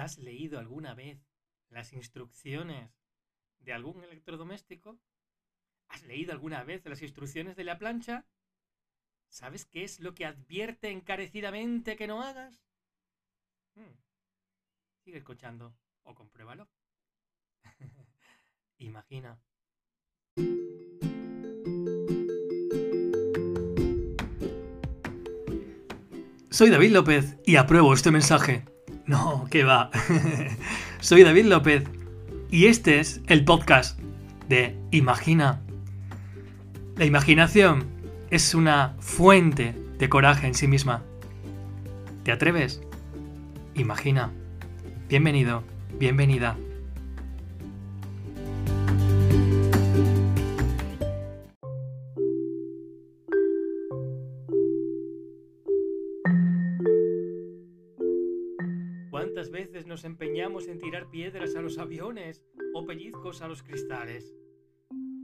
¿Has leído alguna vez las instrucciones de algún electrodoméstico? ¿Has leído alguna vez las instrucciones de la plancha? ¿Sabes qué es lo que advierte encarecidamente que no hagas? Hmm. Sigue escuchando o compruébalo. Imagina. Soy David López y apruebo este mensaje. No, que va. Soy David López y este es el podcast de Imagina. La imaginación es una fuente de coraje en sí misma. ¿Te atreves? Imagina. Bienvenido, bienvenida. ¿Cuántas veces nos empeñamos en tirar piedras a los aviones o pellizcos a los cristales?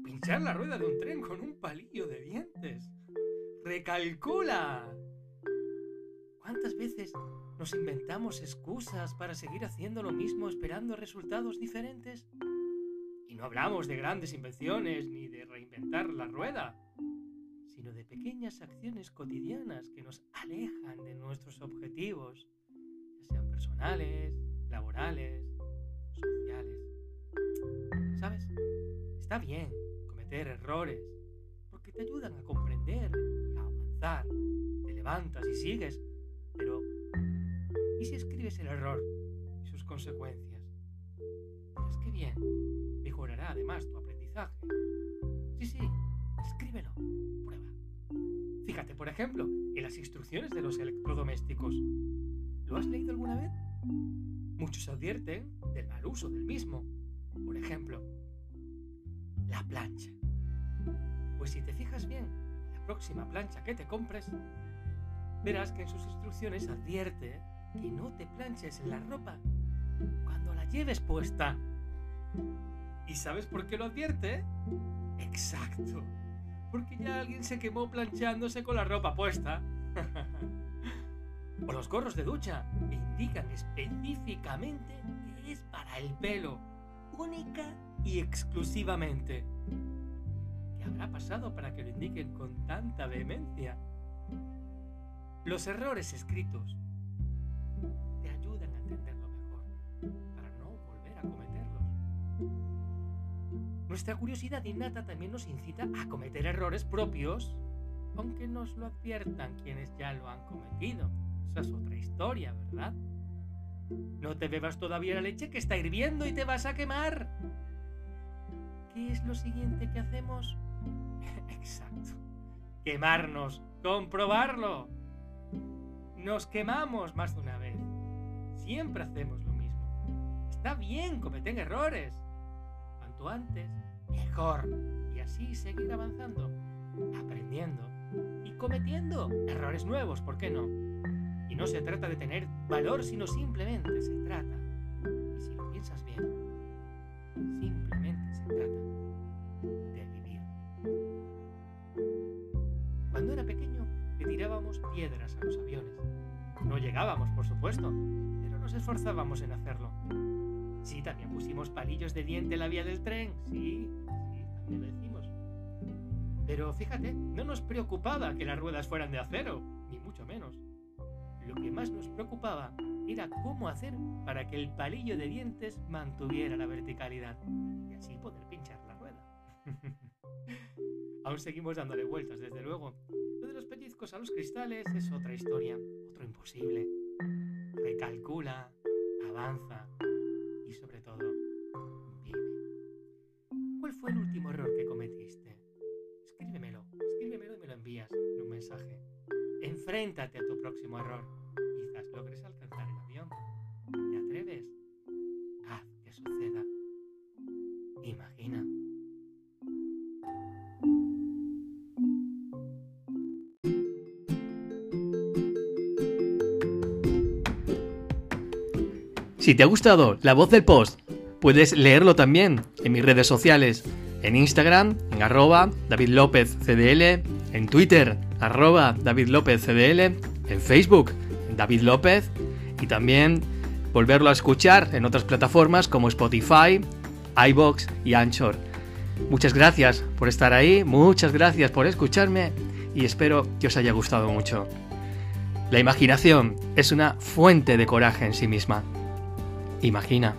Pinchar la rueda de un tren con un palillo de dientes. ¡Recalcula! ¿Cuántas veces nos inventamos excusas para seguir haciendo lo mismo esperando resultados diferentes? Y no hablamos de grandes invenciones ni de reinventar la rueda, sino de pequeñas acciones cotidianas que nos alejan de nuestros objetivos personales, laborales, sociales. ¿Sabes? Está bien cometer errores porque te ayudan a comprender a avanzar. Te levantas y sigues, pero ¿y si escribes el error y sus consecuencias? Es que bien, mejorará además tu aprendizaje. Sí, sí, escríbelo, prueba. Fíjate, por ejemplo, en las instrucciones de los electrodomésticos. ¿Lo has leído alguna vez? Muchos advierten del mal uso del mismo. Por ejemplo, la plancha. Pues si te fijas bien, la próxima plancha que te compres, verás que en sus instrucciones advierte que no te planches la ropa cuando la lleves puesta. ¿Y sabes por qué lo advierte? Exacto. Porque ya alguien se quemó planchándose con la ropa puesta. o los gorros de ducha indican específicamente que es para el pelo, única y exclusivamente. ¿Qué habrá pasado para que lo indiquen con tanta vehemencia? Los errores escritos te ayudan a entenderlo mejor, para no volver a cometerlos. Nuestra curiosidad innata también nos incita a cometer errores propios, aunque nos lo adviertan quienes ya lo han cometido es otra historia, ¿verdad? No te bebas todavía la leche que está hirviendo y te vas a quemar. ¿Qué es lo siguiente que hacemos? Exacto. Quemarnos. Comprobarlo. Nos quemamos más de una vez. Siempre hacemos lo mismo. Está bien cometen errores. Cuanto antes, mejor. Y así seguir avanzando, aprendiendo y cometiendo errores nuevos, ¿por qué no? Y no se trata de tener valor, sino simplemente se trata, y si lo piensas bien, simplemente se trata de vivir. Cuando era pequeño, le tirábamos piedras a los aviones. No llegábamos, por supuesto, pero nos esforzábamos en hacerlo. Sí, también pusimos palillos de diente en la vía del tren. Sí, sí, también lo decimos. Pero fíjate, no nos preocupaba que las ruedas fueran de acero, más nos preocupaba era cómo hacer para que el palillo de dientes mantuviera la verticalidad y así poder pinchar la rueda. Aún seguimos dándole vueltas, desde luego. Lo de los pellizcos a los cristales es otra historia, otro imposible. Recalcula, avanza y sobre todo, vive. ¿Cuál fue el último error que cometiste? Escríbemelo, escríbemelo y me lo envías en un mensaje. Enfréntate a tu próximo error. Haz que suceda. Imagina. Si te ha gustado la voz del post, puedes leerlo también en mis redes sociales, en Instagram, en arroba David en Twitter, arroba en Facebook, David López, y también volverlo a escuchar en otras plataformas como Spotify, iBox y Anchor. Muchas gracias por estar ahí, muchas gracias por escucharme y espero que os haya gustado mucho. La imaginación es una fuente de coraje en sí misma. Imagina.